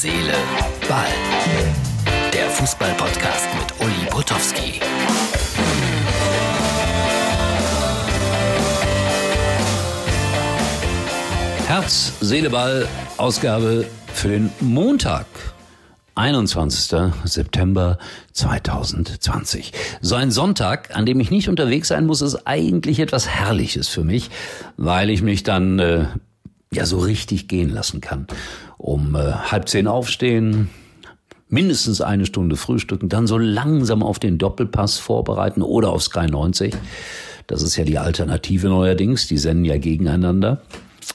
Seele, Ball. Der Fußball-Podcast mit Uli Potowski. Herz, Seele, Ball, Ausgabe für den Montag. 21. September 2020. So ein Sonntag, an dem ich nicht unterwegs sein muss, ist eigentlich etwas Herrliches für mich, weil ich mich dann äh, ja so richtig gehen lassen kann. Um äh, halb zehn aufstehen, mindestens eine Stunde frühstücken, dann so langsam auf den Doppelpass vorbereiten oder auf Sky 90. Das ist ja die Alternative neuerdings, die senden ja gegeneinander.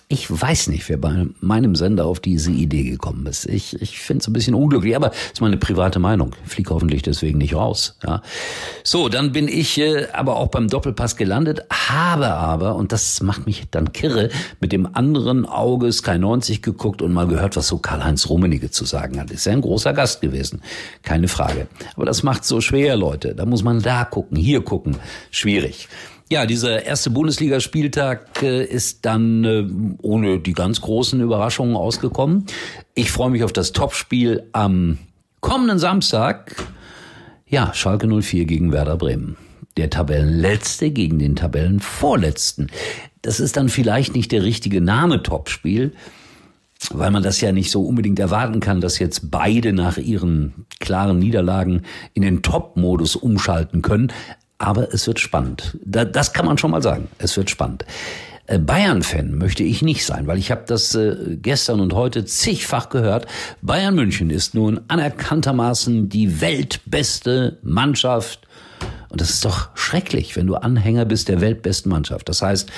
Ich weiß nicht, wer bei meinem Sender auf diese Idee gekommen ist. Ich, ich finde es ein bisschen unglücklich, aber ist meine private Meinung. Fliege hoffentlich deswegen nicht raus. Ja. So, dann bin ich äh, aber auch beim Doppelpass gelandet, habe aber, und das macht mich dann kirre, mit dem anderen Auge Sky 90 geguckt und mal gehört, was so Karl-Heinz Rummenigge zu sagen hat. Ist ja ein großer Gast gewesen, keine Frage. Aber das macht so schwer, Leute. Da muss man da gucken, hier gucken. Schwierig. Ja, dieser erste Bundesligaspieltag äh, ist dann äh, ohne die ganz großen Überraschungen ausgekommen. Ich freue mich auf das Topspiel am kommenden Samstag. Ja, Schalke 04 gegen Werder Bremen. Der Tabellenletzte gegen den Tabellenvorletzten. Das ist dann vielleicht nicht der richtige Name Topspiel, weil man das ja nicht so unbedingt erwarten kann, dass jetzt beide nach ihren klaren Niederlagen in den Top-Modus umschalten können. Aber es wird spannend. Das kann man schon mal sagen. Es wird spannend. Äh, Bayern-Fan möchte ich nicht sein, weil ich habe das äh, gestern und heute zigfach gehört. Bayern München ist nun anerkanntermaßen die weltbeste Mannschaft. Und das ist doch schrecklich, wenn du Anhänger bist der weltbesten Mannschaft. Das heißt,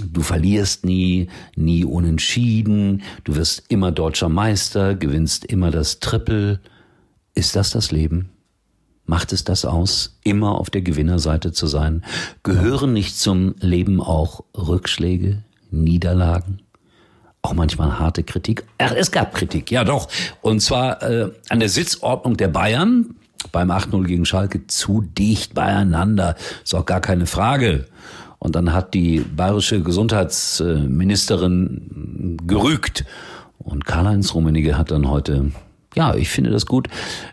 du verlierst nie, nie unentschieden, du wirst immer deutscher Meister, gewinnst immer das Triple. Ist das das Leben? Macht es das aus, immer auf der Gewinnerseite zu sein? Gehören nicht zum Leben auch Rückschläge, Niederlagen? Auch manchmal harte Kritik. Ach, es gab Kritik, ja doch. Und zwar äh, an der Sitzordnung der Bayern beim 8-0 gegen Schalke zu dicht beieinander. Ist auch gar keine Frage. Und dann hat die bayerische Gesundheitsministerin gerügt. Und Karl-Heinz Rummenigge hat dann heute, ja, ich finde das gut,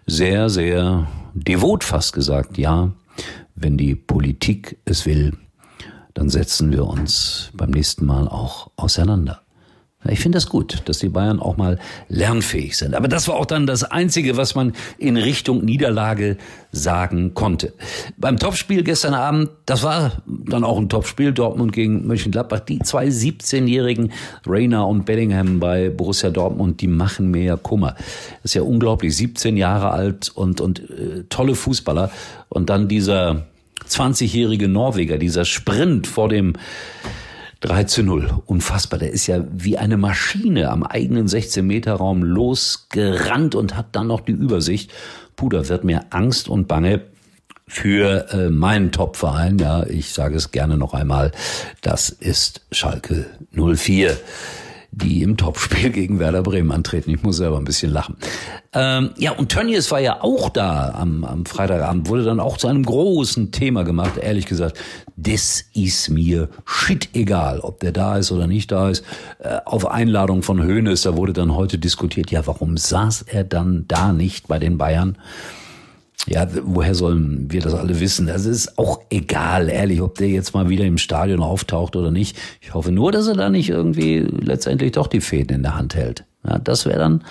sehr, sehr devot fast gesagt, ja, wenn die Politik es will, dann setzen wir uns beim nächsten Mal auch auseinander. Ich finde das gut, dass die Bayern auch mal lernfähig sind. Aber das war auch dann das Einzige, was man in Richtung Niederlage sagen konnte. Beim Topspiel gestern Abend, das war dann auch ein Topspiel, Dortmund gegen Mönchengladbach. Die zwei 17-jährigen Rainer und Bellingham bei Borussia Dortmund, die machen mir ja Kummer. Das ist ja unglaublich, 17 Jahre alt und, und äh, tolle Fußballer. Und dann dieser 20-jährige Norweger, dieser Sprint vor dem 3 zu 0. Unfassbar. Der ist ja wie eine Maschine am eigenen 16-Meter-Raum losgerannt und hat dann noch die Übersicht. Da wird mir Angst und Bange für äh, meinen Top-Verein. Ja, ich sage es gerne noch einmal. Das ist Schalke 04 die im Topspiel gegen Werder Bremen antreten. Ich muss selber ein bisschen lachen. Ähm, ja, und Tönnies war ja auch da am, am Freitagabend, wurde dann auch zu einem großen Thema gemacht. Ehrlich gesagt, das ist mir shit egal, ob der da ist oder nicht da ist. Äh, auf Einladung von Hoeneß, da wurde dann heute diskutiert, ja, warum saß er dann da nicht bei den Bayern? Ja, woher sollen wir das alle wissen? Das ist auch egal, ehrlich, ob der jetzt mal wieder im Stadion auftaucht oder nicht. Ich hoffe nur, dass er da nicht irgendwie letztendlich doch die Fäden in der Hand hält. Ja, das wäre dann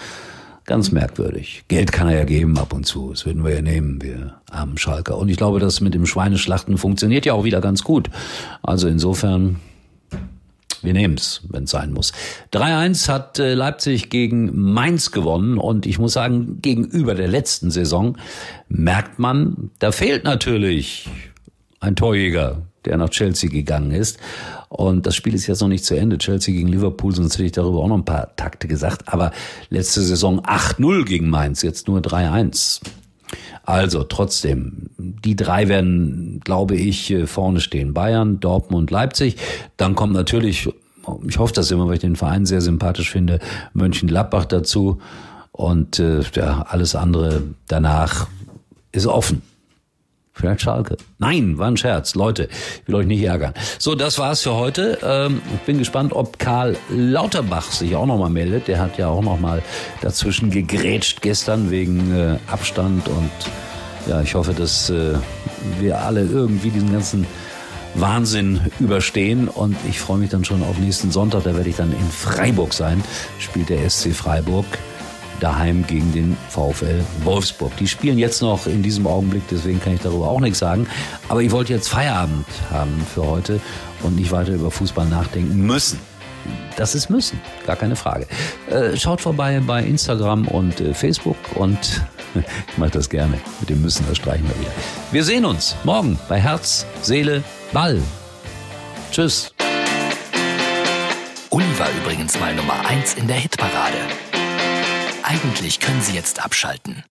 ganz merkwürdig. Geld kann er ja geben ab und zu. Das würden wir ja nehmen, wir armen Schalker. Und ich glaube, das mit dem Schweineschlachten funktioniert ja auch wieder ganz gut. Also insofern wir nehmen's, wenn es sein muss. 3-1 hat äh, Leipzig gegen Mainz gewonnen und ich muss sagen, gegenüber der letzten Saison merkt man, da fehlt natürlich ein Torjäger, der nach Chelsea gegangen ist. Und das Spiel ist jetzt noch nicht zu Ende. Chelsea gegen Liverpool, sonst hätte ich darüber auch noch ein paar Takte gesagt. Aber letzte Saison 8-0 gegen Mainz, jetzt nur 3-1. Also trotzdem, die drei werden, glaube ich, äh, vorne stehen. Bayern, Dortmund, Leipzig. Dann kommt natürlich, ich hoffe das immer, weil ich den Verein sehr sympathisch finde, Mönchengladbach dazu. Und äh, ja, alles andere danach ist offen. Vielleicht Schalke. Nein, war ein Scherz. Leute, ich will euch nicht ärgern. So, das war's für heute. Ähm, ich bin gespannt, ob Karl Lauterbach sich auch nochmal meldet. Der hat ja auch nochmal dazwischen gegrätscht gestern wegen äh, Abstand und ja, ich hoffe, dass äh, wir alle irgendwie diesen ganzen Wahnsinn überstehen und ich freue mich dann schon auf nächsten Sonntag. Da werde ich dann in Freiburg sein. Spielt der SC Freiburg daheim gegen den VfL Wolfsburg. Die spielen jetzt noch in diesem Augenblick, deswegen kann ich darüber auch nichts sagen. Aber ich wollte jetzt Feierabend haben für heute und nicht weiter über Fußball nachdenken müssen. Das ist müssen, gar keine Frage. Äh, schaut vorbei bei Instagram und äh, Facebook und ich mache das gerne. Mit dem Müssen, das streichen wir wieder. Wir sehen uns morgen bei Herz, Seele, Ball. Tschüss. Uli war übrigens mal Nummer 1 in der Hitparade. Eigentlich können Sie jetzt abschalten.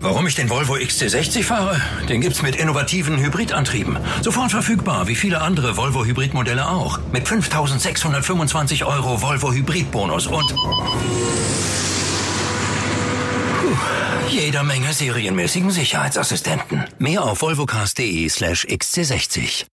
Warum ich den Volvo XC60 fahre? Den gibt's mit innovativen Hybridantrieben. Sofort verfügbar, wie viele andere Volvo Hybridmodelle auch. Mit 5625 Euro Volvo Hybridbonus und Puh, jeder Menge serienmäßigen Sicherheitsassistenten. Mehr auf volvocars.de slash XC60.